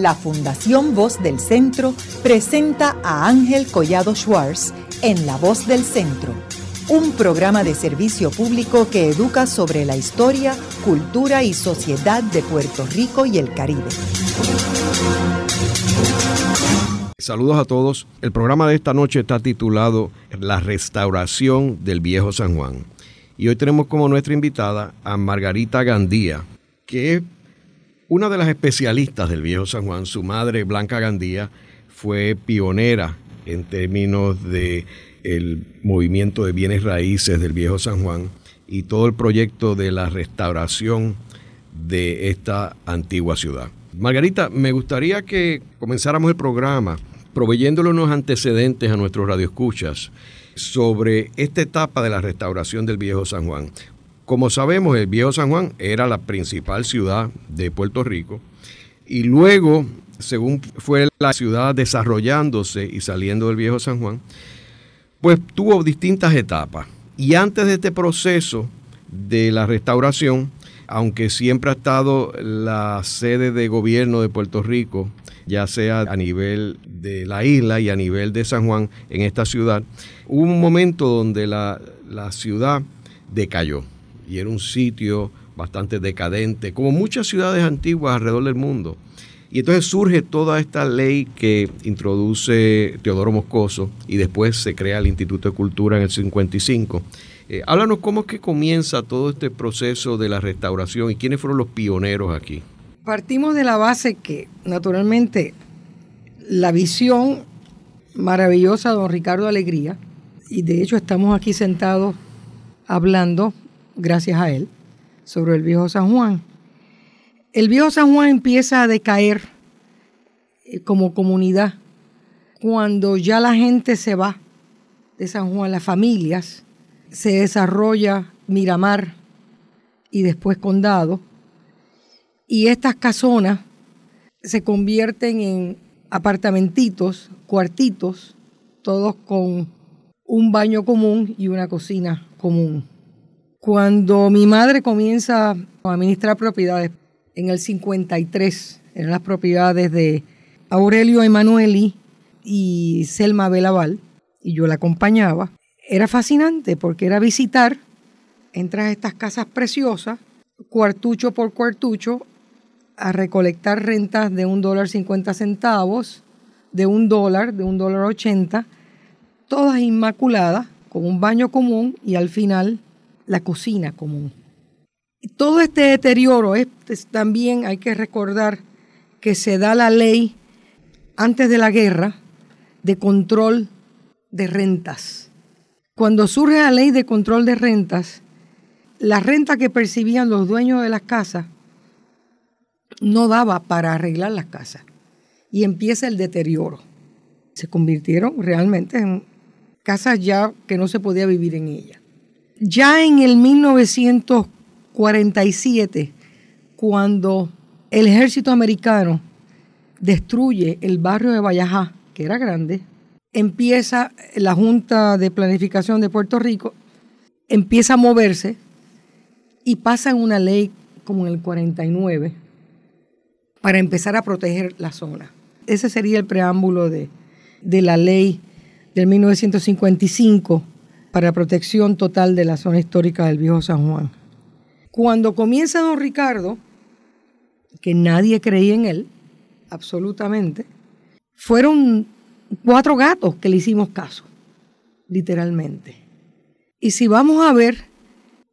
la Fundación Voz del Centro presenta a Ángel Collado Schwartz en La Voz del Centro, un programa de servicio público que educa sobre la historia, cultura y sociedad de Puerto Rico y el Caribe. Saludos a todos. El programa de esta noche está titulado La restauración del viejo San Juan. Y hoy tenemos como nuestra invitada a Margarita Gandía, que es una de las especialistas del viejo San Juan, su madre Blanca Gandía, fue pionera en términos de el movimiento de bienes raíces del viejo San Juan y todo el proyecto de la restauración de esta antigua ciudad. Margarita, me gustaría que comenzáramos el programa proveyéndole unos antecedentes a nuestros radioescuchas sobre esta etapa de la restauración del viejo San Juan. Como sabemos, el viejo San Juan era la principal ciudad de Puerto Rico y luego, según fue la ciudad desarrollándose y saliendo del viejo San Juan, pues tuvo distintas etapas. Y antes de este proceso de la restauración, aunque siempre ha estado la sede de gobierno de Puerto Rico, ya sea a nivel de la isla y a nivel de San Juan en esta ciudad, hubo un momento donde la, la ciudad decayó y era un sitio bastante decadente, como muchas ciudades antiguas alrededor del mundo. Y entonces surge toda esta ley que introduce Teodoro Moscoso y después se crea el Instituto de Cultura en el 55. Eh, háblanos cómo es que comienza todo este proceso de la restauración y quiénes fueron los pioneros aquí. Partimos de la base que, naturalmente, la visión maravillosa de don Ricardo Alegría, y de hecho estamos aquí sentados hablando gracias a él, sobre el viejo San Juan. El viejo San Juan empieza a decaer eh, como comunidad cuando ya la gente se va de San Juan, las familias, se desarrolla Miramar y después Condado, y estas casonas se convierten en apartamentitos, cuartitos, todos con un baño común y una cocina común. Cuando mi madre comienza a administrar propiedades en el 53, eran las propiedades de Aurelio Emanueli y Selma Belaval, y yo la acompañaba, era fascinante porque era visitar, entras a estas casas preciosas, cuartucho por cuartucho, a recolectar rentas de un dólar cincuenta centavos, de un dólar, de un dólar ochenta, todas inmaculadas, con un baño común y al final la cocina común. Todo este deterioro es, también hay que recordar que se da la ley antes de la guerra de control de rentas. Cuando surge la ley de control de rentas, la renta que percibían los dueños de las casas no daba para arreglar las casas y empieza el deterioro. Se convirtieron realmente en casas ya que no se podía vivir en ellas. Ya en el 1947, cuando el ejército americano destruye el barrio de Vallajá, que era grande, empieza la Junta de Planificación de Puerto Rico, empieza a moverse y pasa una ley como en el 49 para empezar a proteger la zona. Ese sería el preámbulo de, de la ley del 1955 para protección total de la zona histórica del Viejo San Juan. Cuando comienza don Ricardo, que nadie creía en él, absolutamente, fueron cuatro gatos que le hicimos caso, literalmente. Y si vamos a ver,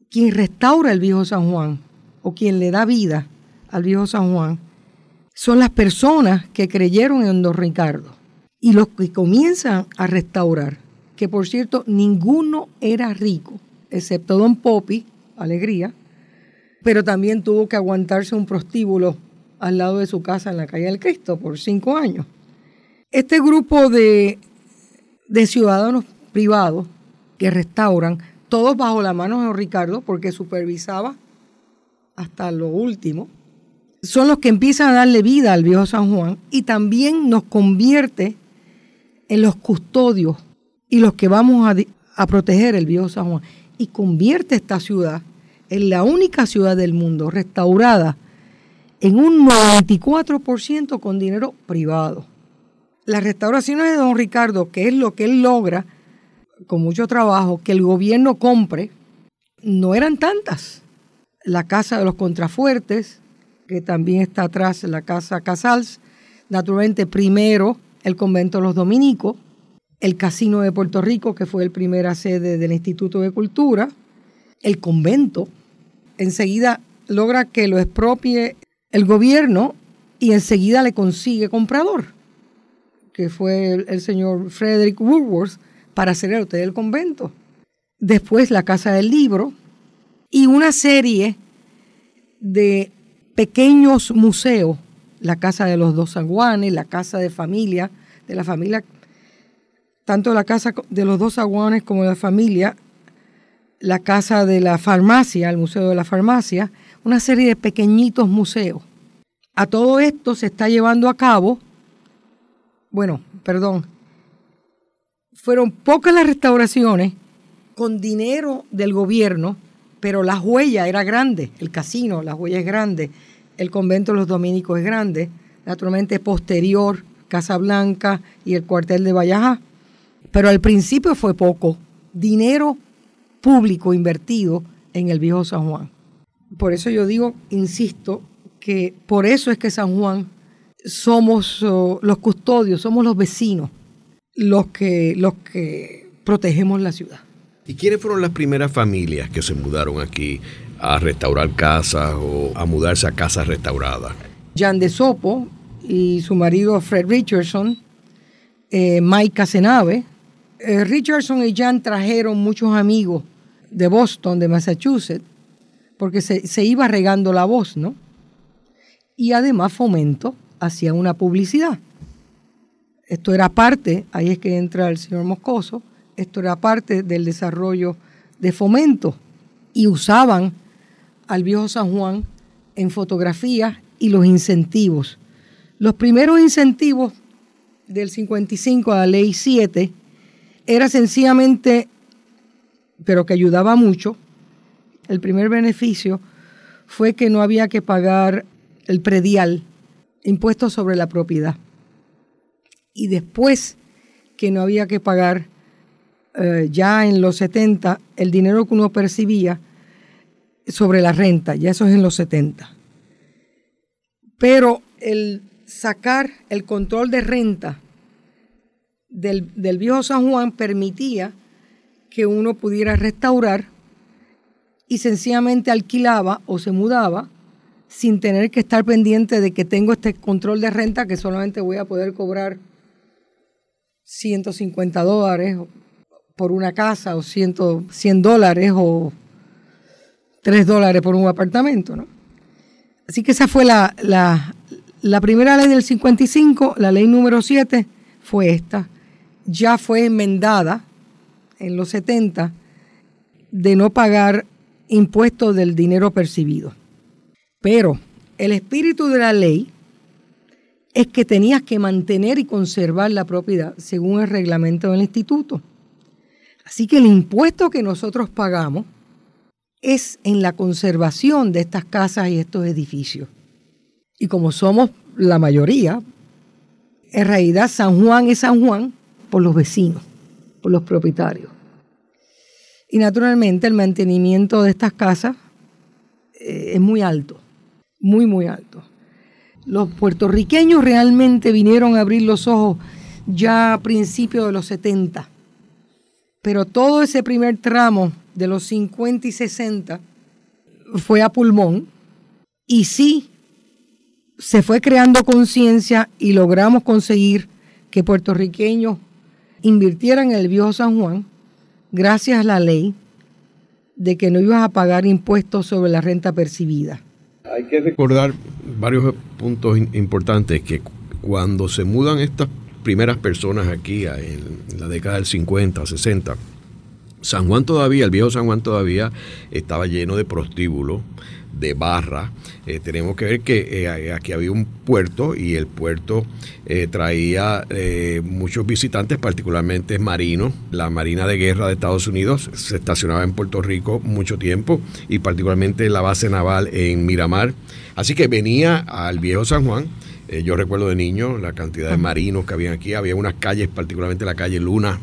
quien restaura el Viejo San Juan o quien le da vida al Viejo San Juan, son las personas que creyeron en don Ricardo y los que comienzan a restaurar que por cierto ninguno era rico, excepto don Popi, Alegría, pero también tuvo que aguantarse un prostíbulo al lado de su casa en la calle del Cristo por cinco años. Este grupo de, de ciudadanos privados que restauran, todos bajo la mano de don Ricardo, porque supervisaba hasta lo último, son los que empiezan a darle vida al viejo San Juan y también nos convierte en los custodios y los que vamos a, proteger el viejo San Juan. Y convierte esta ciudad en la única ciudad del mundo restaurada en un 94% con dinero privado. Las restauraciones de don Ricardo, que es lo que él logra con mucho trabajo, que el gobierno compre, no eran tantas. La casa de los contrafuertes, que también está atrás, la casa Casals, naturalmente primero el convento de los dominicos, el Casino de Puerto Rico, que fue el primera sede del Instituto de Cultura, el convento, enseguida logra que lo expropie el gobierno y enseguida le consigue comprador, que fue el, señor Frederick Woodworth, para hacer el hotel del convento. Después la Casa del Libro y una serie de pequeños museos, la Casa de los Dos Aguanes, la Casa de Familia, de la familia, tanto la Casa de los Dos Aguanes como la familia, la Casa de la Farmacia, el Museo de la Farmacia, una serie de pequeñitos museos. A todo esto se está llevando a cabo, bueno, perdón, fueron pocas las restauraciones con dinero del gobierno, pero la huella era grande, el casino, la huella es grande, el convento de los dominicos es grande, naturalmente posterior, Casa Blanca y el cuartel de Vallajá, pero al principio fue poco, dinero público invertido en el viejo San Juan. Por eso yo digo, insisto, que por eso es que San Juan somos oh, los custodios, somos los vecinos, los que, los que protegemos la ciudad. ¿Y quiénes fueron las primeras familias que se mudaron aquí a restaurar casas o a mudarse a casas restauradas? Jan de Sopo y su marido Fred Richardson, eh, Mike Casenave. Eh, Richardson y Jan trajeron muchos amigos de Boston, de Massachusetts, porque se, iba regando la voz, ¿no? Y además Fomento hacía una publicidad. Esto era parte, ahí es que entra el señor Moscoso, esto era parte del desarrollo de Fomento. Y usaban al viejo San Juan en fotografías y los incentivos. Los primeros incentivos del 55 a la ley 7 era sencillamente pero que ayudaba mucho, el primer beneficio fue que no había que pagar el predial, impuesto sobre la propiedad. Y después que no había que pagar eh, ya en los 70 el dinero que uno percibía sobre la renta, ya eso es en los 70. Pero el sacar el control de renta del, del viejo San Juan permitía que uno pudiera restaurar y sencillamente alquilaba o se mudaba sin tener que estar pendiente de que tengo este control de renta que solamente voy a poder cobrar 150 dólares por una casa o 100, 100 dólares o 3 dólares por un apartamento. ¿no? Así que esa fue la, la, la primera ley del 55, la ley número 7 fue esta. Ya fue enmendada en los 70 de no pagar impuestos del dinero percibido. Pero el espíritu de la ley es que tenías que mantener y conservar la propiedad según el reglamento del instituto. Así que el impuesto que nosotros pagamos es en la conservación de estas casas y estos edificios. Y como somos la mayoría, en realidad San Juan es San Juan por los vecinos los propietarios. Y naturalmente el mantenimiento de estas casas eh, es muy alto, muy, muy alto. Los puertorriqueños realmente vinieron a abrir los ojos ya a principios de los 70, pero todo ese primer tramo de los 50 y 60 fue a pulmón y sí se fue creando conciencia y logramos conseguir que puertorriqueños invirtieran en el viejo San Juan gracias a la ley de que no ibas a pagar impuestos sobre la renta percibida. Hay que recordar varios puntos importantes que cuando se mudan estas primeras personas aquí en la década del 50, 60, San Juan todavía, el viejo San Juan todavía estaba lleno de prostíbulos, de barra. Eh, tenemos que ver que eh, aquí había un puerto y el puerto eh, traía muchos visitantes, particularmente marinos. La Marina de Guerra de Estados Unidos se estacionaba en Puerto Rico mucho tiempo y particularmente la base naval en Miramar. Así que venía al viejo San Juan. yo recuerdo de niño la cantidad de marinos que había aquí. Había unas calles, particularmente la calle Luna,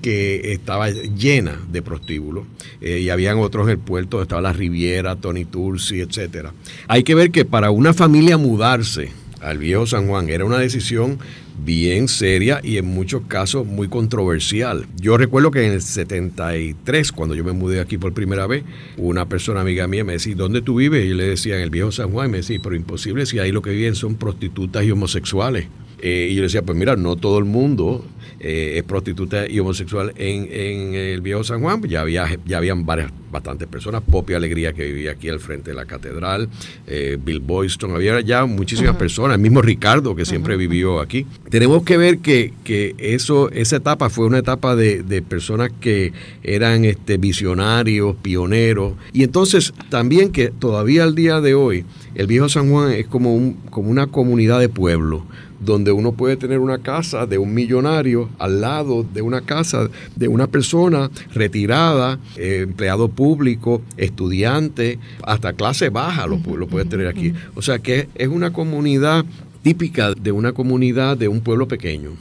que estaba llena de prostíbulos eh, y habían otros en el puerto estaba la Riviera, Tony Tursi, etcétera. Hay que ver que para una familia mudarse al viejo San Juan era una decisión bien seria y en muchos casos muy controversial. Yo recuerdo que en el 73, cuando yo me mudé aquí por primera vez, una persona amiga mía me decía, ¿dónde tú vives? Y yo le decía, en el viejo San Juan, y me decía, pero imposible si ahí lo que viven son prostitutas y homosexuales. Eh, y yo le decía, pues mira, no todo el mundo eh, es prostituta y homosexual en, en, el viejo San Juan. Ya había ya habían varias, bastantes personas. Popi Alegría, que vivía aquí al frente de la catedral. Eh, Bill Boyston. Había ya muchísimas personas. El mismo Ricardo, que siempre vivió aquí. Tenemos que ver que, que, eso, esa etapa fue una etapa de, de personas que eran este, visionarios, pioneros. Y entonces también que todavía al día de hoy, el viejo San Juan es como, un, como una comunidad de pueblo donde uno puede tener una casa de un millonario al lado de una casa de una persona retirada, eh, empleado público, estudiante, hasta clase baja lo, lo puede tener aquí. O sea que es una comunidad típica de una comunidad de un pueblo pequeño.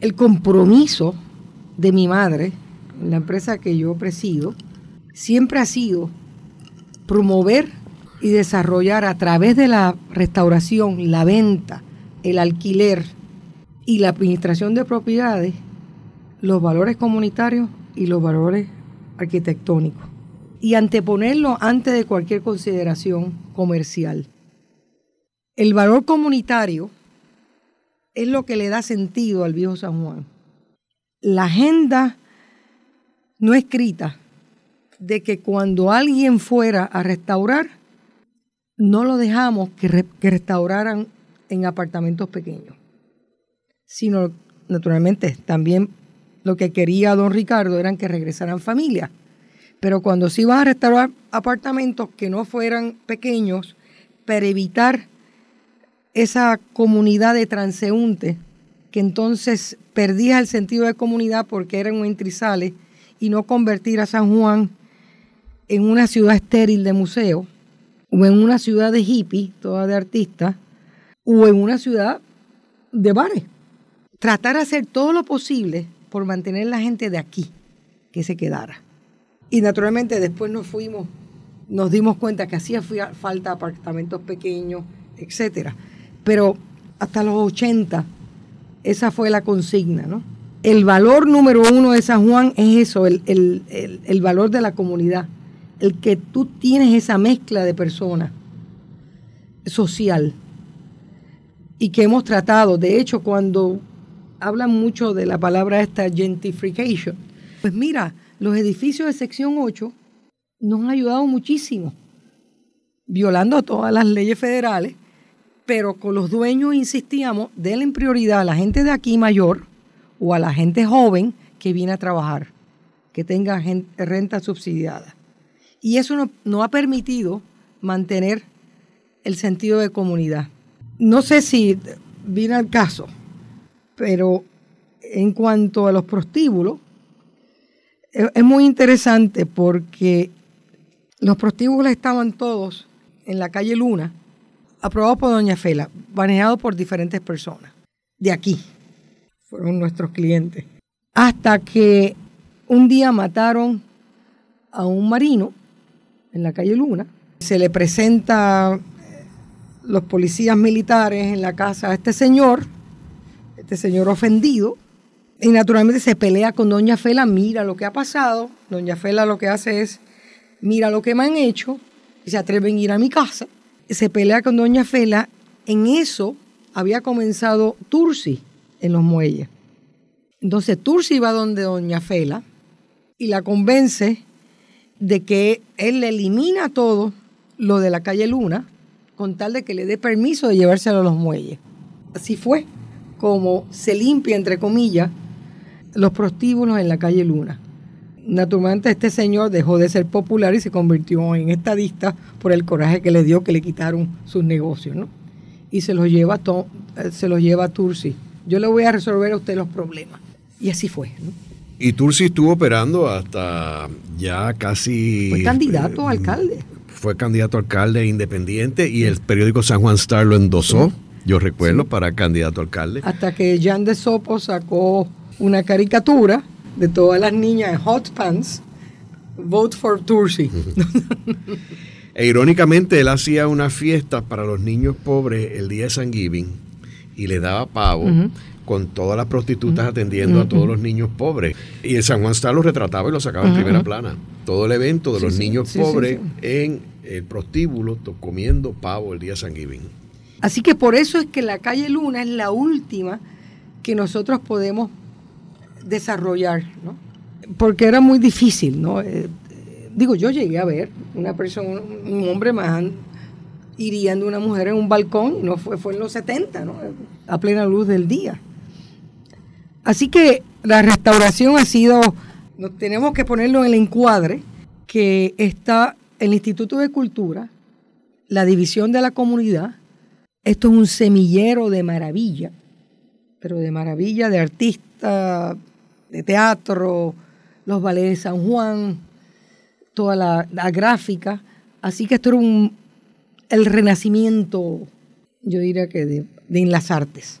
El compromiso de mi madre, la empresa que yo presido, siempre ha sido promover y desarrollar a través de la restauración, la venta, el alquiler y la administración de propiedades los valores comunitarios y los valores arquitectónicos y anteponerlo antes de cualquier consideración comercial. El valor comunitario es lo que le da sentido al viejo San Juan. La agenda no escrita de que cuando alguien fuera a restaurar, no lo dejamos que, que restauraran en apartamentos pequeños, sino naturalmente también lo que quería don Ricardo eran que regresaran familias. Pero cuando se iban a restaurar apartamentos que no fueran pequeños, para evitar esa comunidad de transeúntes, que entonces perdía el sentido de comunidad porque eran intrisales, y no convertir a San Juan en una ciudad estéril de museo o en una ciudad de hippie, toda de artistas, o en una ciudad de bares. Tratar de hacer todo lo posible por mantener la gente de aquí que se quedara. Y naturalmente después nos fuimos, nos dimos cuenta que hacía falta apartamentos pequeños, etcétera. Pero hasta los 80, esa fue la consigna, ¿no? El valor número uno de San Juan es eso, el, el valor de la comunidad, el que tú tienes esa mezcla de personas social y que hemos tratado. De hecho, cuando hablan mucho de la palabra esta gentrification, pues mira, los edificios de sección 8 nos han ayudado muchísimo, violando todas las leyes federales, pero con los dueños insistíamos, denle prioridad a la gente de aquí mayor o a la gente joven que viene a trabajar, que tenga renta subsidiada. Y eso no ha permitido mantener el sentido de comunidad no sé si viene al caso, pero en cuanto a los prostíbulos, es, muy interesante porque los prostíbulos estaban todos en la calle Luna, aprobados por Doña Fela, manejados por diferentes personas. De aquí fueron nuestros clientes. Hasta que un día mataron a un marino en la calle Luna. Se le presenta los policías militares en la casa a este señor, este señor ofendido, y naturalmente se pelea con Doña Fela, mira lo que ha pasado, Doña Fela lo que hace es, mira lo que me han hecho, y se atreven a ir a mi casa, se pelea con Doña Fela, en eso había comenzado Tursi en los muelles. Entonces Tursi va donde Doña Fela y la convence de que él le elimina todo lo de la calle Luna, con tal de que le dé permiso de llevárselo a los muelles. Así fue como se limpia, entre comillas, los prostíbulos en la calle Luna. Naturalmente este señor dejó de ser popular y se convirtió en estadista por el coraje que le dio que le quitaron sus negocios, ¿no? Y se los lleva a, eh, se los lleva a Tursi. Yo le voy a resolver a usted los problemas. Y así fue, ¿no? Y Tursi estuvo operando hasta ya casi... Fue candidato a alcalde. Fue candidato a alcalde independiente y el periódico San Juan Star lo endosó, yo recuerdo, para candidato a alcalde. Hasta que Jan de Sopo sacó una caricatura de todas las niñas en hot pants, vote for Tursi. e irónicamente él hacía una fiesta para los niños pobres el día de San Giving y le daba pavo. Con todas las prostitutas atendiendo a todos los niños pobres. Y el San Juan Star lo retrataba y lo sacaba en primera plana. Todo el evento de los niños pobres en el prostíbulo comiendo pavo el día San Giving. Así que por eso es que la calle Luna es la última que nosotros podemos desarrollar, ¿no? Porque era muy difícil, ¿no? Eh, digo, yo llegué a ver una persona, un hombre más hiriendo a una mujer en un balcón, no fue, fue en los 70, ¿no? A plena luz del día. Así que la restauración ha sido, tenemos que ponerlo en el encuadre que está el Instituto de Cultura, la división de la comunidad, esto es un semillero de maravilla, pero de maravilla de artistas, de teatro, los ballets de San Juan, toda la, gráfica. Así que esto era un, el renacimiento, yo diría que de, de las artes.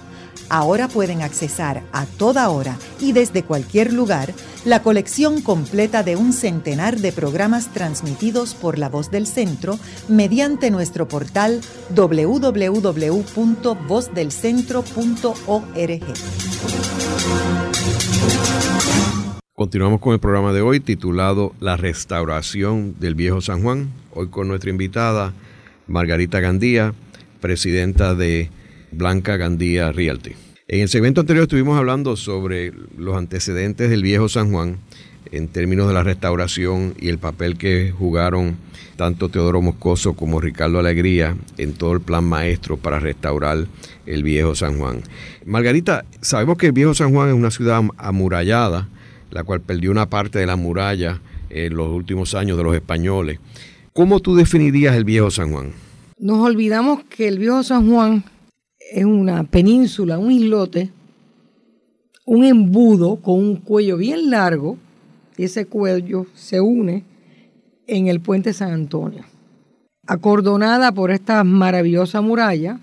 Ahora pueden accesar a toda hora y desde cualquier lugar la colección completa de un centenar de programas transmitidos por La Voz del Centro mediante nuestro portal www.vozdelcentro.org. Continuamos con el programa de hoy titulado La restauración del viejo San Juan. Hoy con nuestra invitada Margarita Gandía, presidenta de Blanca Gandía Realty. En el segmento anterior estuvimos hablando sobre los antecedentes del viejo San Juan en términos de la restauración y el papel que jugaron tanto Teodoro Moscoso como Ricardo Alegría en todo el plan maestro para restaurar el viejo San Juan. Margarita, sabemos que el viejo San Juan es una ciudad amurallada, la cual perdió una parte de la muralla en los últimos años de los españoles. ¿Cómo tú definirías el viejo San Juan? Nos olvidamos que el viejo San Juan es una península, un islote, un embudo con un cuello bien largo, y ese cuello se une en el puente San Antonio. Acordonada por esta maravillosa muralla,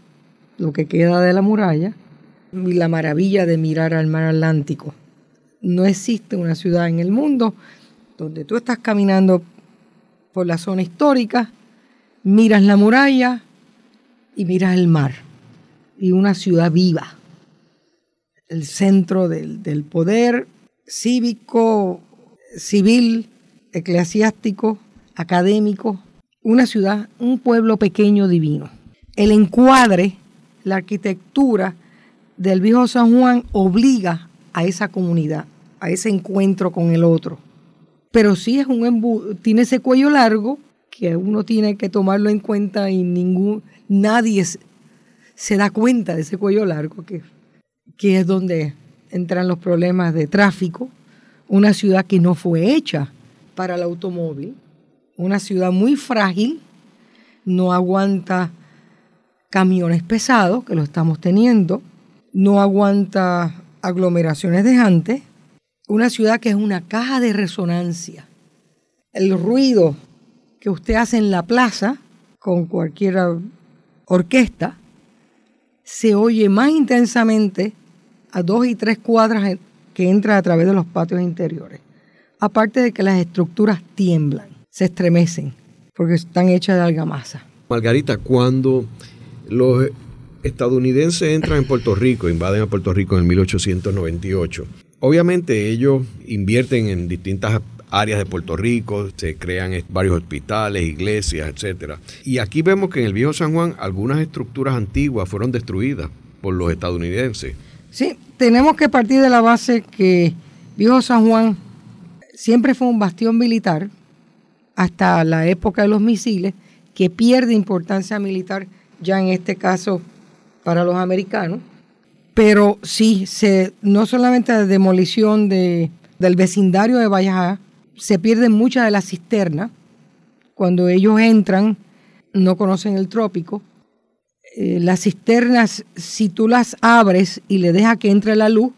lo que queda de la muralla, y la maravilla de mirar al mar Atlántico. No existe una ciudad en el mundo donde tú estás caminando por la zona histórica, miras la muralla y miras el mar y una ciudad viva, el centro del, del poder cívico, civil, eclesiástico, académico, una ciudad, un pueblo pequeño divino. El encuadre, la arquitectura del viejo San Juan obliga a esa comunidad, a ese encuentro con el otro. Pero sí es un embudo, tiene ese cuello largo que uno tiene que tomarlo en cuenta y ningún, nadie se da cuenta de ese cuello largo, que, que es donde entran los problemas de tráfico. Una ciudad que no fue hecha para el automóvil, una ciudad muy frágil, no aguanta camiones pesados, que lo estamos teniendo, no aguanta aglomeraciones de gente, una ciudad que es una caja de resonancia. El ruido que usted hace en la plaza con cualquier orquesta se oye más intensamente a dos y tres cuadras que entra a través de los patios interiores. Aparte de que las estructuras tiemblan, se estremecen, porque están hechas de argamasa. Margarita, cuando los estadounidenses entran en Puerto Rico, invaden a Puerto Rico en 1898, Obviamente ellos invierten en distintas áreas de Puerto Rico, se crean varios hospitales, iglesias, etcétera. Y aquí vemos que en el viejo San Juan algunas estructuras antiguas fueron destruidas por los estadounidenses. Sí, tenemos que partir de la base que viejo San Juan siempre fue un bastión militar hasta la época de los misiles, que pierde importancia militar ya en este caso para los americanos. Pero sí, se, no solamente la demolición de, del vecindario de Valleja, se pierden muchas de las cisternas. Cuando ellos entran, no conocen el trópico. Eh, las cisternas, si tú las abres y le dejas que entre la luz,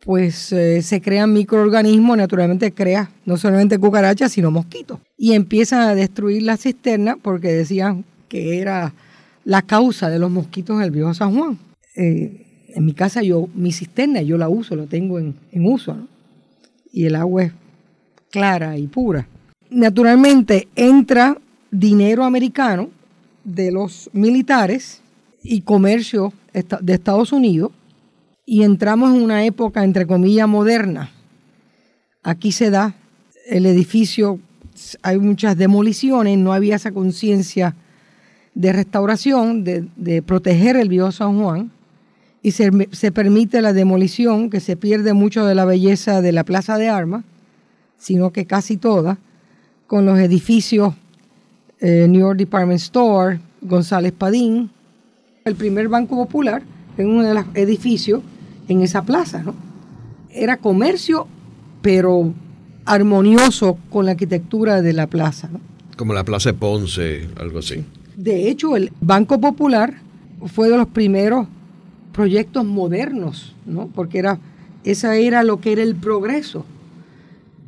pues eh, se crean microorganismos, naturalmente crea no solamente cucarachas, sino mosquitos. Y empiezan a destruir la cisterna porque decían que era la causa de los mosquitos del viejo San Juan. Eh, en mi casa yo, mi cisterna, yo la uso, la tengo en, uso, y el agua es clara y pura. Naturalmente entra dinero americano de los militares y comercio de Estados Unidos y entramos en una época, entre comillas, moderna. Aquí se da el edificio, hay muchas demoliciones, no había esa conciencia de restauración, de, proteger el viejo San Juan, y se, permite la demolición, que se pierde mucho de la belleza de la Plaza de Armas, sino que casi toda, con los edificios eh, New York Department Store, González Padín, el primer Banco Popular, en uno de los edificios en esa plaza, ¿no? Era comercio, pero armonioso con la arquitectura de la plaza, ¿no? Como la Plaza de Ponce, algo así. De hecho, el Banco Popular fue de los primeros proyectos modernos, ¿no? Porque era, esa era lo que era el progreso.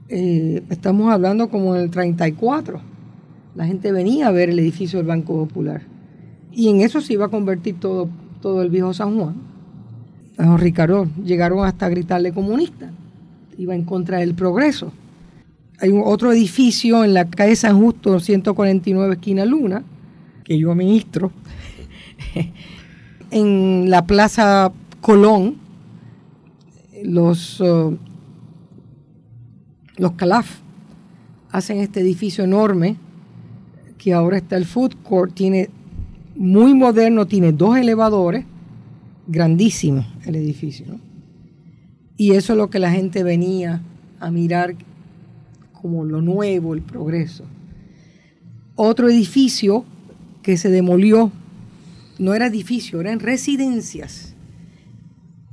Eh, estamos hablando como en el 34. La gente venía a ver el edificio del Banco Popular. Y en eso se iba a convertir todo, todo el viejo San Juan a don Ricardo llegaron hasta gritarle comunista. Iba en contra del progreso. Hay un otro edificio en la calle San Justo, 149 esquina Luna, que yo administro, en la Plaza Colón, los, uh, los Calaf hacen este edificio enorme que ahora está el food court, tiene muy moderno, tiene dos elevadores, grandísimo el edificio. Y eso es lo que la gente venía a mirar como lo nuevo, el progreso. Otro edificio que se demolió, no era edificio, eran residencias,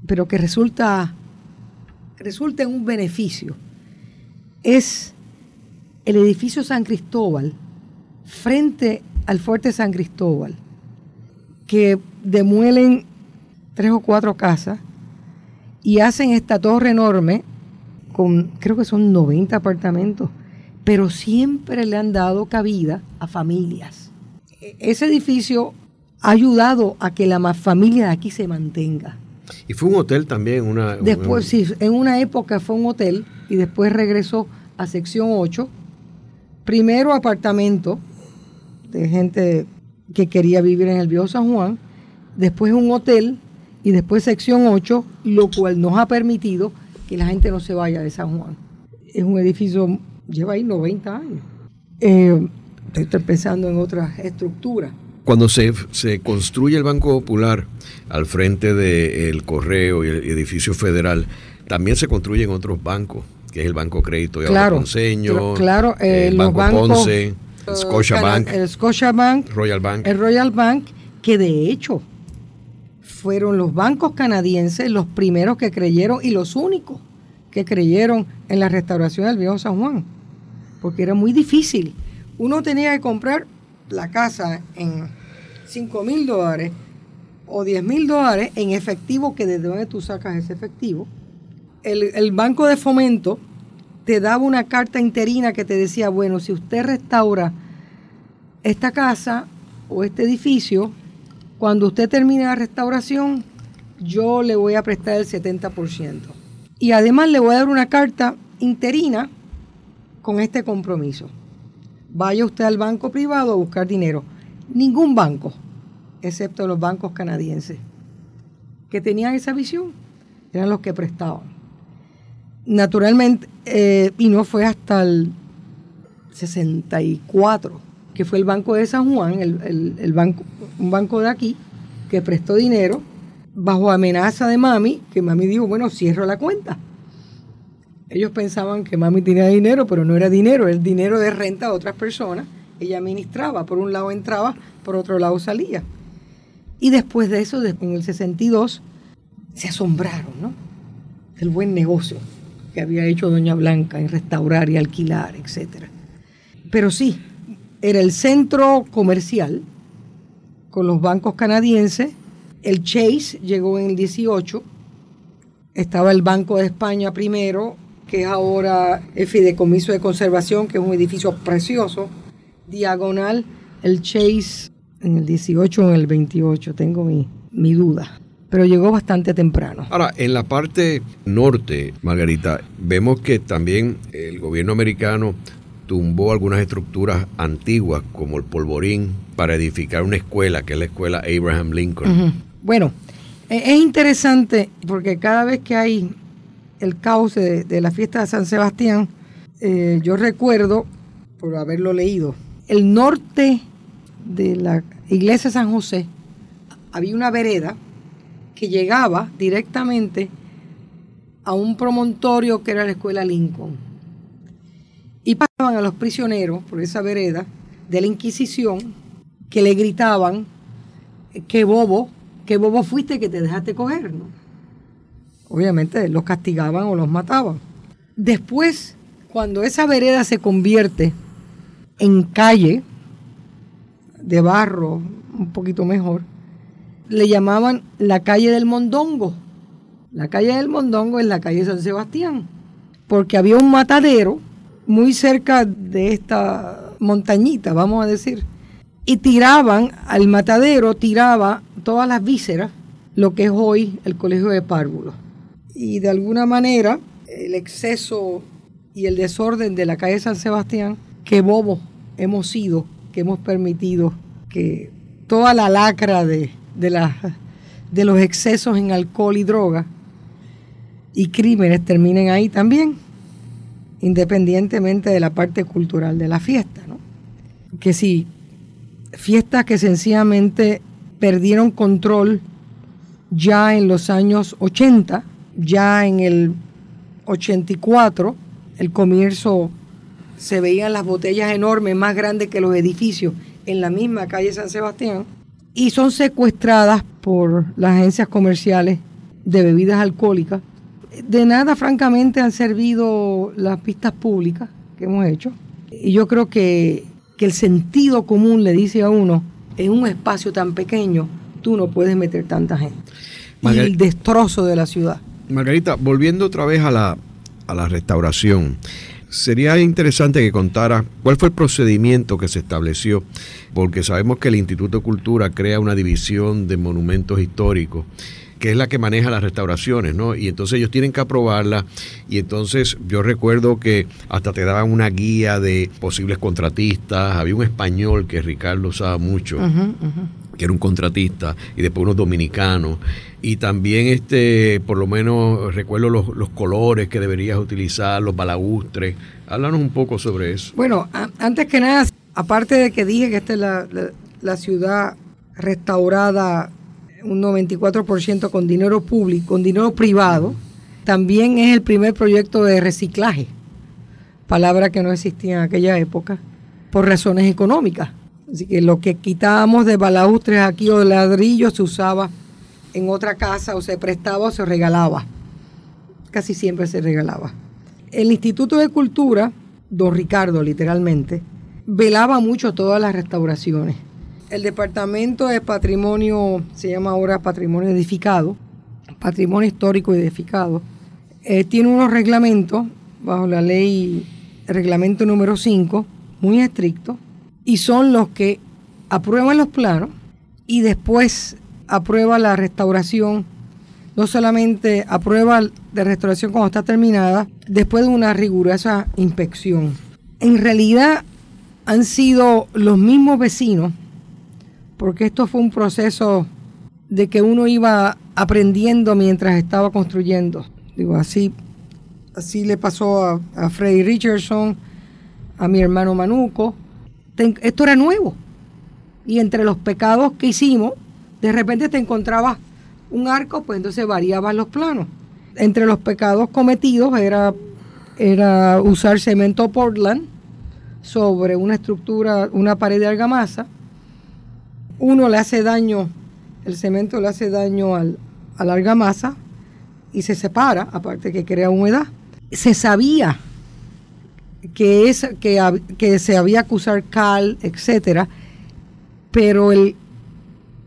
pero que resulta, resulta en un beneficio. Es el edificio San Cristóbal, frente al fuerte San Cristóbal, que demuelen tres o cuatro casas y hacen esta torre enorme con, creo que son 90 apartamentos, pero siempre le han dado cabida a familias. E, ese edificio ha ayudado a que la familia de aquí se mantenga. Y fue un hotel también, una... Después, sí, en una época fue un hotel y después regresó a sección 8. Primero apartamento de gente que quería vivir en el viejo San Juan, después un hotel y después sección 8, lo cual nos ha permitido que la gente no se vaya de San Juan. Es un edificio, lleva ahí 90 años. Eh, estoy pensando en otras estructuras. Cuando se, se construye el Banco Popular al frente del Correo y el edificio federal, también se construyen otros bancos, que es el Banco Crédito y claro, claro, eh, el Banco Ponce, el Scotiabank, el Scotiabank, Royal Bank. El Royal Bank, que de hecho fueron los bancos canadienses los primeros que creyeron y los únicos que creyeron en la restauración del viejo San Juan, porque era muy difícil. Uno tenía que comprar la casa en 5 mil dólares o 10 mil dólares en efectivo, que desde donde tú sacas ese efectivo. El, el banco de fomento te daba una carta interina que te decía, bueno, si usted restaura esta casa o este edificio, cuando usted termine la restauración, yo le voy a prestar el 70%. Y además le voy a dar una carta interina con este compromiso. Vaya usted al banco privado a buscar dinero. Ningún banco, excepto los bancos canadienses, que tenían esa visión, eran los que prestaban. Naturalmente, eh, y no fue hasta el 64, que fue el Banco de San Juan, el, banco, un banco de aquí, que prestó dinero bajo amenaza de mami, que mami dijo, bueno, cierro la cuenta. Ellos pensaban que mami tenía dinero, pero no era dinero, era dinero de renta a otras personas. Ella administraba, por un lado entraba, por otro lado salía. Y después de eso, en el 62, se asombraron, ¿no? Del buen negocio que había hecho Doña Blanca en restaurar y alquilar, etc. Pero sí, era el centro comercial con los bancos canadienses. El Chase llegó en el 18. Estaba el Banco de España primero, que es ahora el Fideicomiso de Conservación, que es un edificio precioso. Diagonal, el Chase en el 18 o en el 28, tengo mi, mi duda pero llegó bastante temprano. Ahora, en la parte norte, Margarita, vemos que también el gobierno americano tumbó algunas estructuras antiguas como el polvorín para edificar una escuela, que es la escuela Abraham Lincoln. Bueno, e-, es interesante porque cada vez que hay el cauce de, la fiesta de San Sebastián, eh, yo recuerdo, por haberlo leído, el norte de la iglesia de San José había una vereda que llegaba directamente a un promontorio que era la escuela Lincoln. Y pasaban a los prisioneros por esa vereda de la Inquisición que le gritaban, qué bobo, qué bobo fuiste que te dejaste coger. Obviamente los castigaban o los mataban. Después, cuando esa vereda se convierte en calle de barro, un poquito mejor, le llamaban la calle del Mondongo. La calle del Mondongo es la calle San Sebastián, porque había un matadero muy cerca de esta montañita, vamos a decir, y tiraban al matadero, tiraba todas las vísceras, lo que es hoy el Colegio de Párvulos. Y de alguna manera, el exceso y el desorden de la calle San Sebastián, qué bobo hemos sido, que hemos permitido que toda la lacra de, de, de los excesos en alcohol y droga y crímenes terminen ahí también, independientemente de la parte cultural de la fiesta. ¿no? Que si fiestas que sencillamente perdieron control ya en los años 80, ya en el 84, el comienzo se veían las botellas enormes, más grandes que los edificios, en la misma calle San Sebastián, y son secuestradas por las agencias comerciales de bebidas alcohólicas. De nada, francamente, han servido las pistas públicas que hemos hecho. Y yo creo que, el sentido común le dice a uno, en un espacio tan pequeño, tú no puedes meter tanta gente. y el destrozo de la ciudad. Margarita, volviendo otra vez a la, a la restauración, Sería interesante que contara cuál fue el procedimiento que se estableció, porque sabemos que el Instituto de Cultura crea una división de monumentos históricos que es la que maneja las restauraciones, ¿no? Y entonces ellos tienen que aprobarla y entonces yo recuerdo que hasta te daban una guía de posibles contratistas, había un español que Ricardo usaba mucho, que era un contratista, y después unos dominicanos, y también este, por lo menos recuerdo los, colores que deberías utilizar, los balagustres. Háblanos un poco sobre eso. Bueno, antes que nada, aparte de que dije que esta es la, la ciudad restaurada un 94% con dinero público, con dinero privado, también es el primer proyecto de reciclaje, palabra que no existía en aquella época, por razones económicas. Así que lo que quitábamos de balaustres aquí o de ladrillos se usaba en otra casa o se prestaba o se regalaba. Casi siempre se regalaba. El Instituto de Cultura, don Ricardo literalmente, velaba mucho todas las restauraciones. El Departamento de Patrimonio se llama ahora Patrimonio Edificado, Patrimonio Histórico Edificado. Eh, tiene unos reglamentos bajo la ley, reglamento número 5, muy estrictos, y son los que aprueban los planos y después aprueba la restauración, no solamente aprueba de restauración cuando está terminada, después de una rigurosa inspección. En realidad han sido los mismos vecinos, porque esto fue un proceso de que uno iba aprendiendo mientras estaba construyendo. Digo, así Así le pasó a, a Freddy Richardson, a mi hermano Manuco. Esto era nuevo. Y entre los pecados que hicimos, de repente te encontrabas un arco, pues entonces variaban los planos. Entre los pecados cometidos era, era usar cemento Portland sobre una estructura, una pared de argamasa. Uno le hace daño, el cemento le hace daño al, a la argamasa y se separa, aparte que crea humedad. Se sabía que, es, que, que se había que usar cal, etcétera, pero el,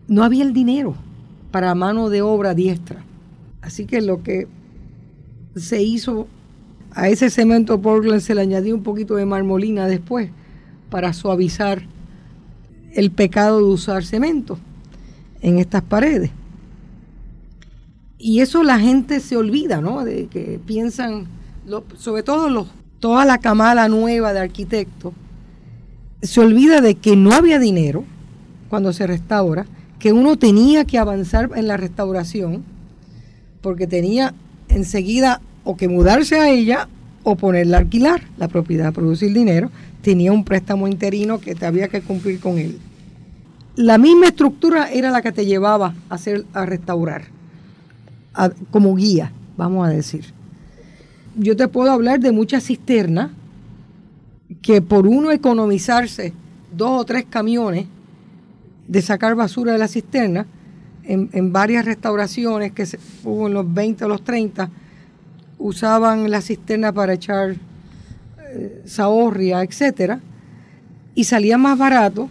no había el dinero para mano de obra diestra. Así que lo que se hizo a ese cemento Portland se le añadió un poquito de marmolina después para suavizar el pecado de usar cemento en estas paredes. Y eso la gente se olvida, ¿no? De que piensan, sobre todo los, toda la camada nueva de arquitectos, se olvida de que no había dinero cuando se restaura, que uno tenía que avanzar en la restauración, porque tenía enseguida o que mudarse a ella o ponerla a alquilar, la propiedad, producir dinero, tenía un préstamo interino que te había que cumplir con él. La misma estructura era la que te llevaba a, hacer, a restaurar, como guía, vamos a decir. Yo te puedo hablar de muchas cisternas que por uno economizarse dos o tres camiones de sacar basura de la cisterna, en, varias restauraciones que hubo en los 20 o los 30, usaban la cisterna para echar eh, zahorria, etcétera, y salía más barato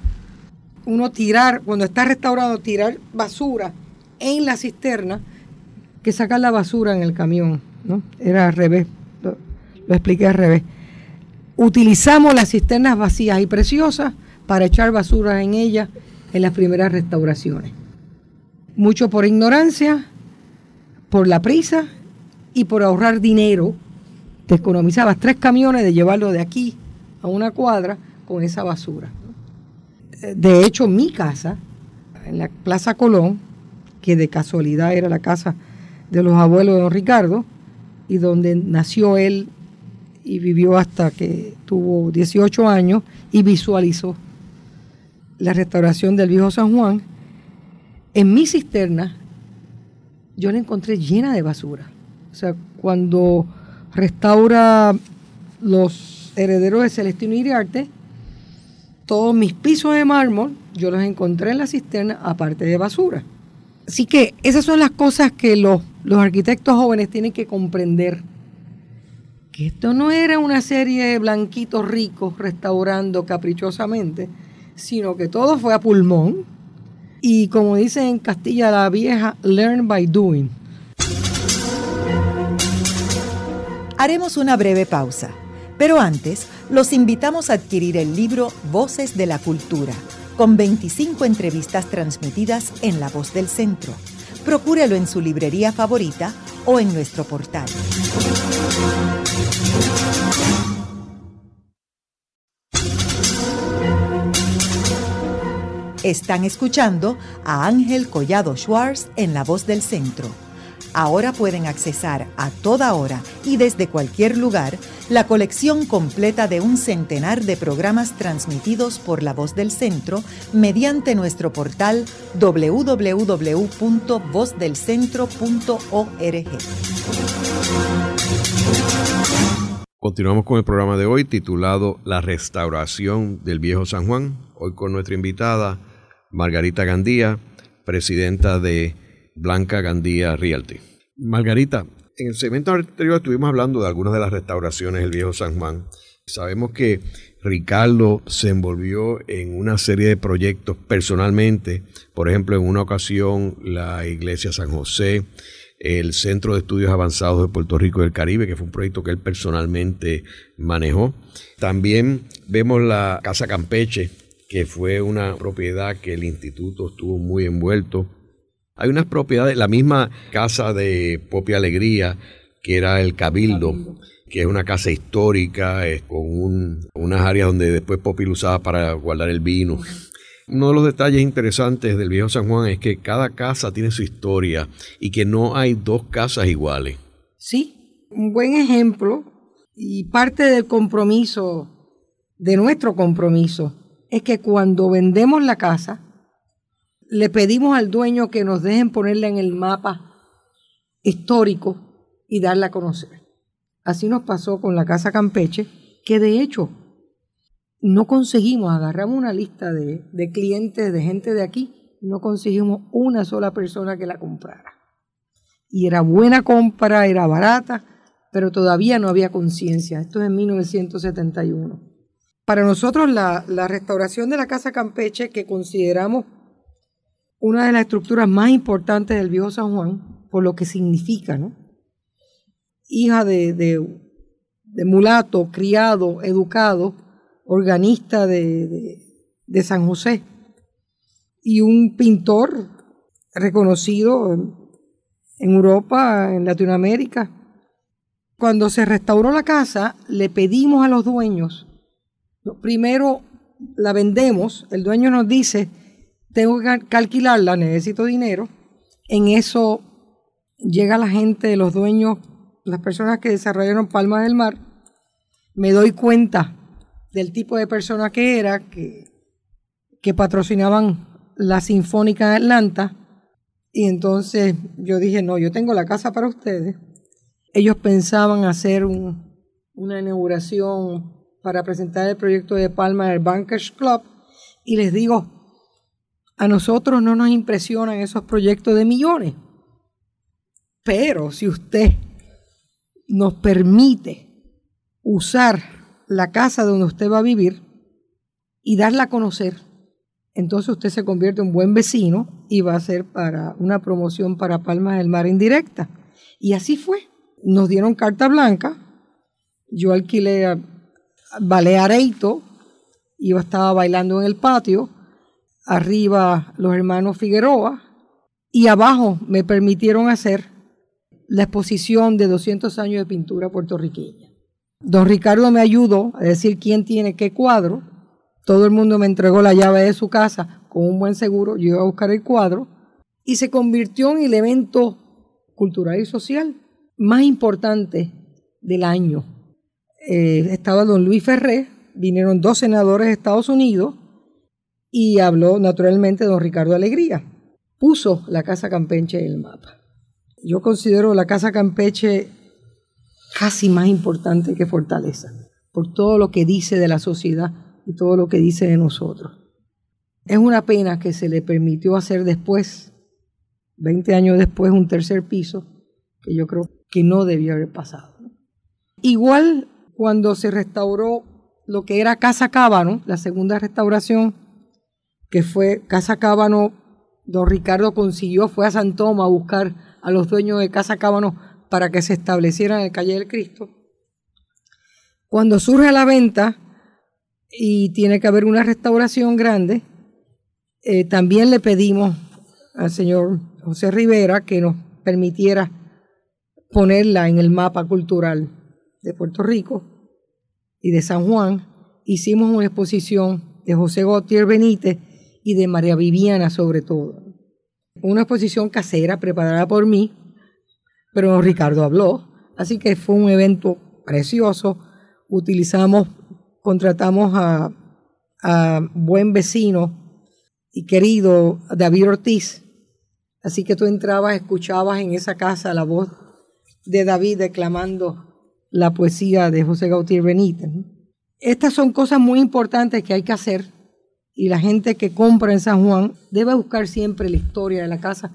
uno tirar, cuando está restaurado, tirar basura en la cisterna que sacar la basura en el camión, ¿no? Era al revés, lo, expliqué al revés. Utilizamos las cisternas vacías y preciosas para echar basura en ellas en las primeras restauraciones. Mucho por ignorancia, por la prisa y por ahorrar dinero. Te economizabas tres camiones de llevarlo de aquí a una cuadra con esa basura. De hecho, mi casa, en la Plaza Colón, que de casualidad era la casa de los abuelos de don Ricardo, y donde nació él y vivió hasta que tuvo 18 años y visualizó la restauración del viejo San Juan, en mi cisterna yo la encontré llena de basura. O sea, cuando restaura los herederos de Celestino Iriarte, todos mis pisos de mármol yo los encontré en la cisterna aparte de basura. Así que esas son las cosas que los, los arquitectos jóvenes tienen que comprender. Esto no era una serie de blanquitos ricos restaurando caprichosamente, sino que todo fue a pulmón. Y como dice en Castilla la Vieja, learn by doing. Haremos una breve pausa, pero antes los invitamos a adquirir el libro Voces de la Cultura, con 25 entrevistas transmitidas en La Voz del Centro. Procúrelo en su librería favorita o en nuestro portal. Están escuchando a Ángel Collado Schwartz en La Voz del Centro. Ahora pueden accesar a toda hora y desde cualquier lugar la colección completa de un centenar de programas transmitidos por La Voz del Centro mediante nuestro portal www.vozdelcentro.org. Continuamos con el programa de hoy titulado La restauración del viejo San Juan. Hoy con nuestra invitada Margarita Gandía, presidenta de Blanca Gandía Realty. Margarita, en el segmento anterior estuvimos hablando de algunas de las restauraciones del viejo San Juan. Sabemos que Ricardo se envolvió en una serie de proyectos personalmente, por ejemplo, en una ocasión la iglesia San José, el Centro de Estudios Avanzados de Puerto Rico y del Caribe, que fue un proyecto que él personalmente manejó. También vemos la Casa Campeche, que fue una propiedad que el instituto estuvo muy envuelto. Hay unas propiedades, la misma casa de Popi Alegría, que era el Cabildo, que es una casa histórica, con unas áreas donde después Popi lo usaba para guardar el vino. Uno de los detalles interesantes del viejo San Juan es que cada casa tiene su historia y que no hay dos casas iguales. Sí, un buen ejemplo y parte del compromiso, de nuestro compromiso, es que cuando vendemos la casa, le pedimos al dueño que nos dejen ponerla en el mapa histórico y darla a conocer. Así nos pasó con la Casa Campeche, que de hecho no conseguimos, agarramos una lista de, de clientes, de gente de aquí, no conseguimos una sola persona que la comprara. Y era buena compra, era barata, pero todavía no había conciencia. Esto es en 1971. Para nosotros la, la restauración de la Casa Campeche, que consideramos una de las estructuras más importantes del viejo San Juan, por lo que significa, ¿no? Hija de, de, mulato, criado, educado, organista de, de, San José y un pintor reconocido en Europa, en Latinoamérica. Cuando se restauró la casa, le pedimos a los dueños, primero la vendemos, el dueño nos dice, tengo que alquilarla, necesito dinero. En eso llega la gente, los dueños, las personas que desarrollaron Palmas del Mar, me doy cuenta del tipo de persona que era, que, que patrocinaban la Sinfónica de Atlanta. Y entonces yo dije, no, yo tengo la casa para ustedes. Ellos pensaban hacer una inauguración para presentar el proyecto de Palma del Bankers Club. Y les digo, a nosotros no nos impresionan esos proyectos de millones. Pero si usted nos permite usar la casa donde usted va a vivir y darla a conocer, entonces usted se convierte en buen vecino y va a ser para una promoción para Palmas del Mar indirecta. Y así fue. Nos dieron carta blanca. Yo alquilé a Baleareito, yo estaba bailando en el patio arriba los hermanos Figueroa y abajo me permitieron hacer la exposición de 200 años de pintura puertorriqueña. Don Ricardo me ayudó a decir quién tiene qué cuadro. Todo el mundo me entregó la llave de su casa con un buen seguro. Yo iba a buscar el cuadro y se convirtió en el evento cultural y social más importante del año. Eh, estaba don Luis Ferré, vinieron dos senadores de Estados Unidos y habló naturalmente don Ricardo Alegría. Puso la Casa Campeche en el mapa. Yo considero la Casa Campeche casi más importante que Fortaleza, por todo lo que dice de la sociedad y todo lo que dice de nosotros. Es una pena que se le permitió hacer después, 20 años después, un tercer piso, que yo creo que no debió haber pasado. Igual cuando se restauró lo que era Casa Cábano, la segunda restauración, que fue Casa Cábano, don Ricardo consiguió, fue a San Tomás a buscar a los dueños de Casa Cábano para que se establecieran en el Calle del Cristo. Cuando surge la venta y tiene que haber una restauración grande, eh, también le pedimos al señor José Rivera que nos permitiera ponerla en el mapa cultural de Puerto Rico y de San Juan. Hicimos una exposición de José Gautier Benítez y de María Viviana sobre todo. Una exposición casera preparada por mí, pero Ricardo habló, así que fue un evento precioso. Utilizamos, contratamos a, buen vecino y querido David Ortiz, así que tú entrabas, escuchabas en esa casa la voz de David declamando la poesía de José Gautier Benítez. Estas son cosas muy importantes que hay que hacer y la gente que compra en San Juan debe buscar siempre la historia de la casa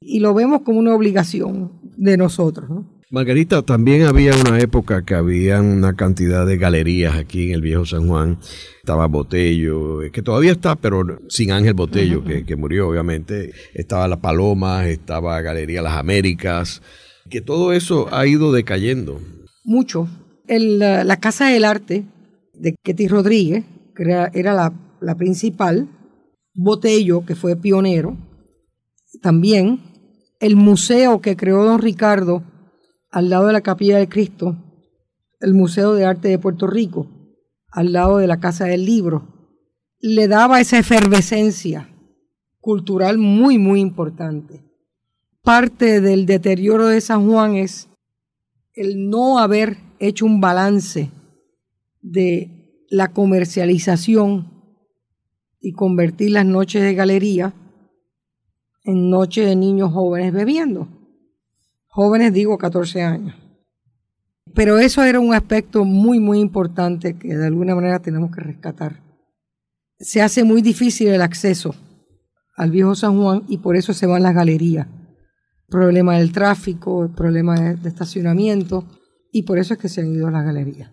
y lo vemos como una obligación de nosotros. Margarita, también había una época que había una cantidad de galerías aquí en el viejo San Juan. Estaba Botello, que todavía está, pero sin Ángel Botello, que, murió obviamente. Estaba La Paloma, estaba Galería Las Américas, que todo eso ha ido decayendo. Mucho. la Casa del Arte de Ketty Rodríguez, que era la la principal, Botello, que fue pionero, también el museo que creó don Ricardo al lado de la Capilla del Cristo, el Museo de Arte de Puerto Rico, al lado de la Casa del Libro, le daba esa efervescencia cultural muy, muy importante. Parte del deterioro de San Juan es el no haber hecho un balance de la comercialización y convertir las noches de galería en noches de niños jóvenes bebiendo. Jóvenes digo 14 años. Pero eso era un aspecto muy, muy importante que de alguna manera tenemos que rescatar. Se hace muy difícil el acceso al viejo San Juan y por eso se van las galerías. Problema del tráfico, problema de, estacionamiento y por eso es que se han ido las galerías.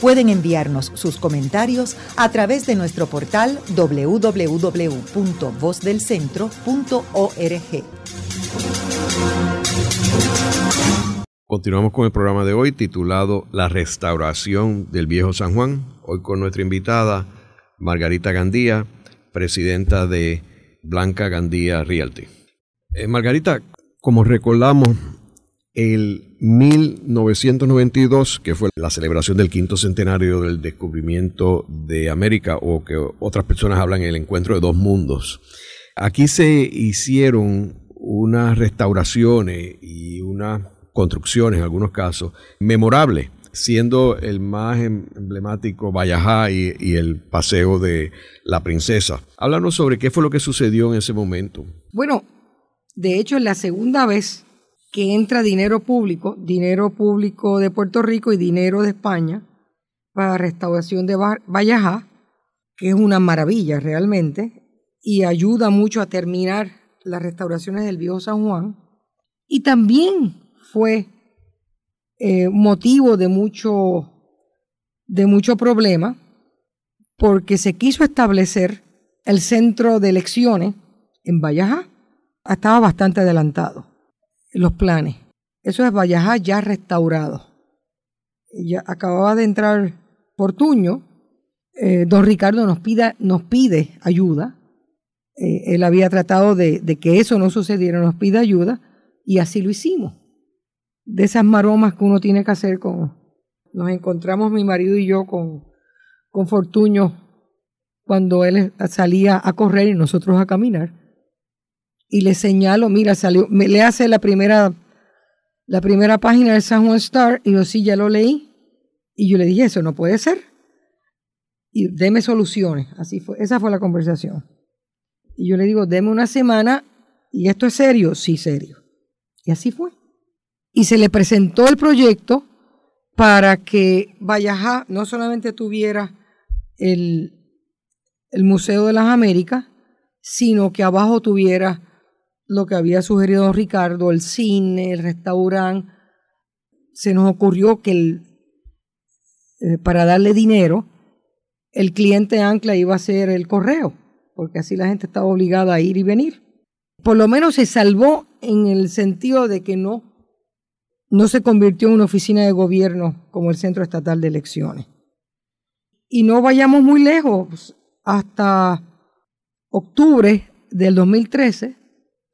Pueden enviarnos sus comentarios a través de nuestro portal www.vozdelcentro.org. Continuamos con el programa de hoy titulado La restauración del viejo San Juan. Hoy con nuestra invitada Margarita Gandía, presidenta de Blanca Gandía Realty. Eh, Margarita, como recordamos, el 1992, que fue la celebración del quinto centenario del descubrimiento de América, o que otras personas hablan el encuentro de dos mundos, aquí se hicieron unas restauraciones y unas construcciones, en algunos casos, memorables, siendo el más em-, emblemático Vallajá y, el paseo de la princesa. Háblanos sobre qué fue lo que sucedió en ese momento. Bueno, de hecho, la segunda vez que entra dinero público, dinero público de Puerto Rico y dinero de España para restauración de Vallajá, que es una maravilla realmente, y ayuda mucho a terminar las restauraciones del viejo San Juan. Y también fue eh, motivo de mucho, de mucho problema, porque se quiso establecer el centro de elecciones en Vallajá estaba bastante adelantado los planes. Eso es Vallajá ya restaurado. Ya acababa de entrar Portuño. Eh, don Ricardo nos, nos pide ayuda. Eh, él había tratado de, de, que eso no sucediera, nos pide ayuda y así lo hicimos. De esas maromas que uno tiene que hacer con... Nos encontramos mi marido y yo con, con Fortuño cuando él salía a correr y nosotros a caminar y le señalo, mira, salió, me le hace la primera, la primera página del San Juan Star y yo sí, ya lo leí. Y yo le dije, eso no puede ser. Y deme soluciones. Así fue, esa fue la conversación. Y yo le digo, deme una semana y esto es serio, sí, serio. Y así fue. Y se le presentó el proyecto para que Vallajá no solamente tuviera el, el Museo de las Américas, sino que abajo tuviera lo que había sugerido don Ricardo, el cine, el restaurante, se nos ocurrió que eh, para darle dinero, el cliente ancla iba a ser el correo, porque así la gente estaba obligada a ir y venir. Por lo menos se salvó en el sentido de que no, no se convirtió en una oficina de gobierno como el Centro Estatal de Elecciones. Y no vayamos muy lejos, hasta octubre del 2013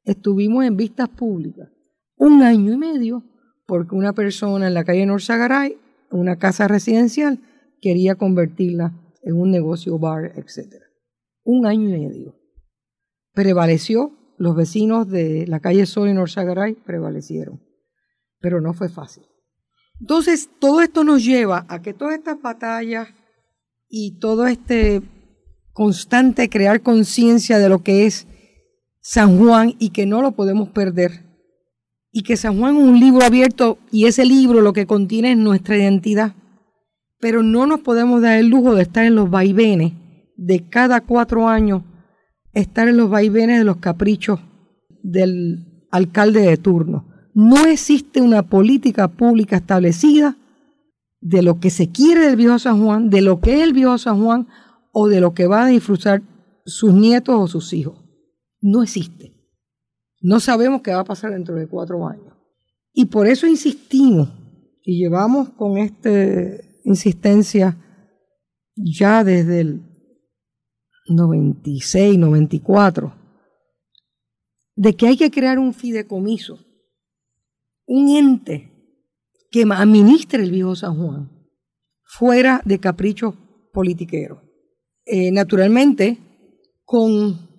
estuvimos en vistas públicas un año y medio porque una persona en la calle Norzagaray, una casa residencial, quería convertirla en un negocio bar, etc. Un año y medio. Prevaleció, los vecinos de la calle Sol y Norzagaray prevalecieron, pero no fue fácil. Entonces, todo esto nos lleva a que todas estas batallas y todo este constante crear conciencia de lo que es San Juan y que no lo podemos perder. Y que San Juan es un libro abierto y ese libro lo que contiene es nuestra identidad. Pero no nos podemos dar el lujo de estar en los vaivenes de cada cuatro años, estar en los vaivenes de los caprichos del alcalde de turno. No existe una política pública establecida de lo que se quiere del viejo San Juan, de lo que es el viejo San Juan o de lo que van a disfrutar sus nietos o sus hijos no existe. No sabemos qué va a pasar dentro de cuatro años. Y por eso insistimos y llevamos con esta insistencia ya desde el 96, 94, de que hay que crear un fideicomiso, un ente que administre el viejo San Juan, fuera de caprichos politiqueros. Eh, naturalmente, con,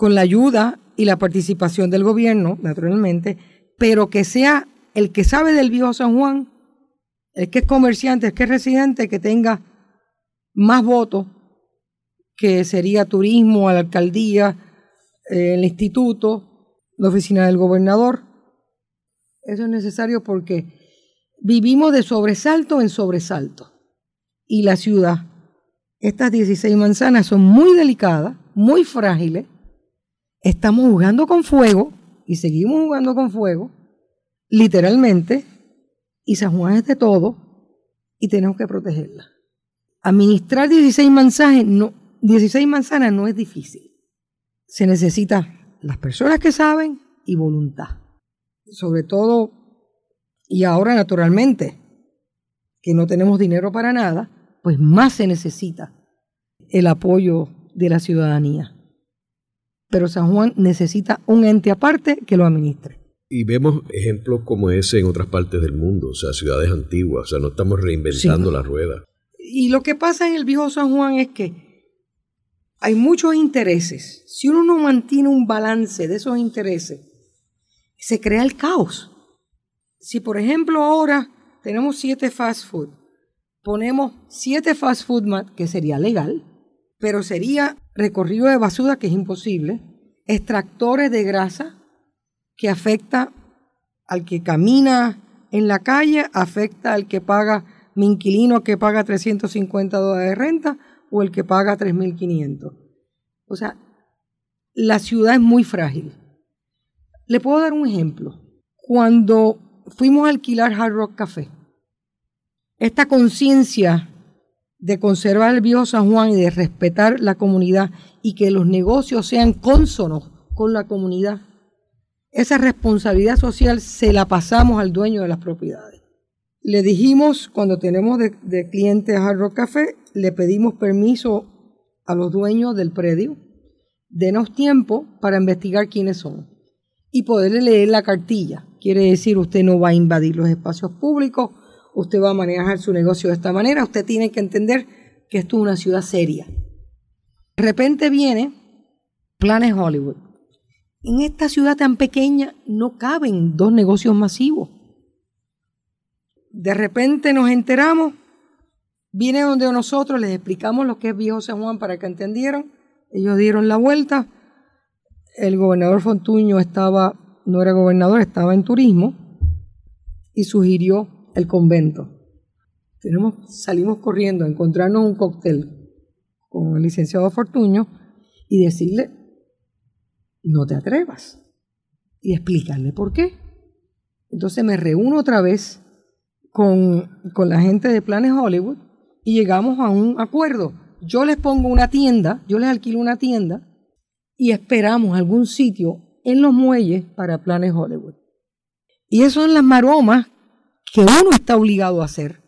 con la ayuda y la participación del gobierno, naturalmente, pero que sea el que sabe del viejo San Juan, el que es comerciante, el que es residente, que tenga más votos, que sería turismo, a la alcaldía, eh, el instituto, la oficina del gobernador. Eso es necesario porque vivimos de sobresalto en sobresalto. Y la ciudad, estas 16 manzanas son muy delicadas, muy frágiles. Estamos jugando con fuego y seguimos jugando con fuego, literalmente, y San Juan es de todo y tenemos que protegerla. Administrar 16 manzanas no, 16 manzanas no es difícil. Se necesita las personas que saben y voluntad. Sobre todo, y ahora naturalmente, que no tenemos dinero para nada, pues más se necesita el apoyo de la ciudadanía pero San Juan necesita un ente aparte que lo administre. Y vemos ejemplos como ese en otras partes del mundo, o sea, ciudades antiguas, o sea, no estamos reinventando la rueda. Y lo que pasa en el viejo San Juan es que hay muchos intereses. Si uno no mantiene un balance de esos intereses, se crea el caos. Si por ejemplo ahora tenemos siete fast food, ponemos siete fast food, que sería legal, pero sería recorrido de basura, que es imposible, extractores de grasa, que afecta al que camina en la calle, afecta al que paga mi inquilino que paga 350 dólares de renta o el que paga 3.500. O sea, la ciudad es muy frágil. Le puedo dar un ejemplo. Cuando fuimos a alquilar Hard Rock Café, esta conciencia de conservar el viejo San Juan y de respetar la comunidad y que los negocios sean cónsonos con la comunidad, esa responsabilidad social se la pasamos al dueño de las propiedades. Le dijimos, cuando tenemos de, clientes a Hard Café, le pedimos permiso a los dueños del predio, denos tiempo para investigar quiénes son y poderle leer la cartilla. Quiere decir, usted no va a invadir los espacios públicos, usted va a manejar su negocio de esta manera, usted tiene que entender que esto es una ciudad seria. De repente viene Planes Hollywood. En esta ciudad tan pequeña no caben dos negocios masivos. De repente nos enteramos, viene donde nosotros les explicamos lo que es Viejo San Juan para que entendieran. Ellos dieron la vuelta. El gobernador Fontuño estaba, no era gobernador, estaba en turismo y sugirió convento. Tenemos, salimos corriendo a encontrarnos un cóctel con el licenciado Fortuño y decirle, no te atrevas. Y explicarle por qué. Entonces me reúno otra vez con, con la gente de Planes Hollywood y llegamos a un acuerdo. Yo les pongo una tienda, yo les alquilo una tienda y esperamos algún sitio en los muelles para Planes Hollywood. Y eso son las maromas que uno está obligado a hacer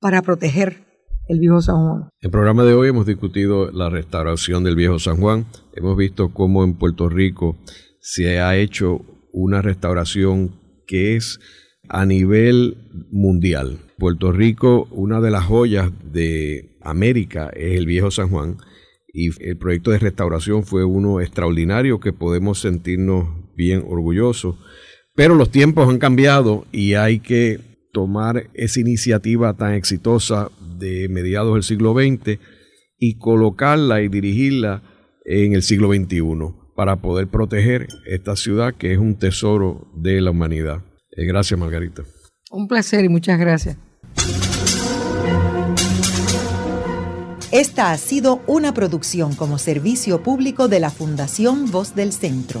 para proteger el viejo San Juan. En el programa de hoy hemos discutido la restauración del viejo San Juan. Hemos visto cómo en Puerto Rico se ha hecho una restauración que es a nivel mundial. Puerto Rico, una de las joyas de América es el viejo San Juan y el proyecto de restauración fue uno extraordinario que podemos sentirnos bien orgullosos pero los tiempos han cambiado y hay que tomar esa iniciativa tan exitosa de mediados del siglo XX y colocarla y dirigirla en el siglo XXI para poder proteger esta ciudad que es un tesoro de la humanidad. Eh, gracias, Margarita. Un placer y muchas gracias. Esta ha sido una producción como servicio público de la Fundación Voz del Centro.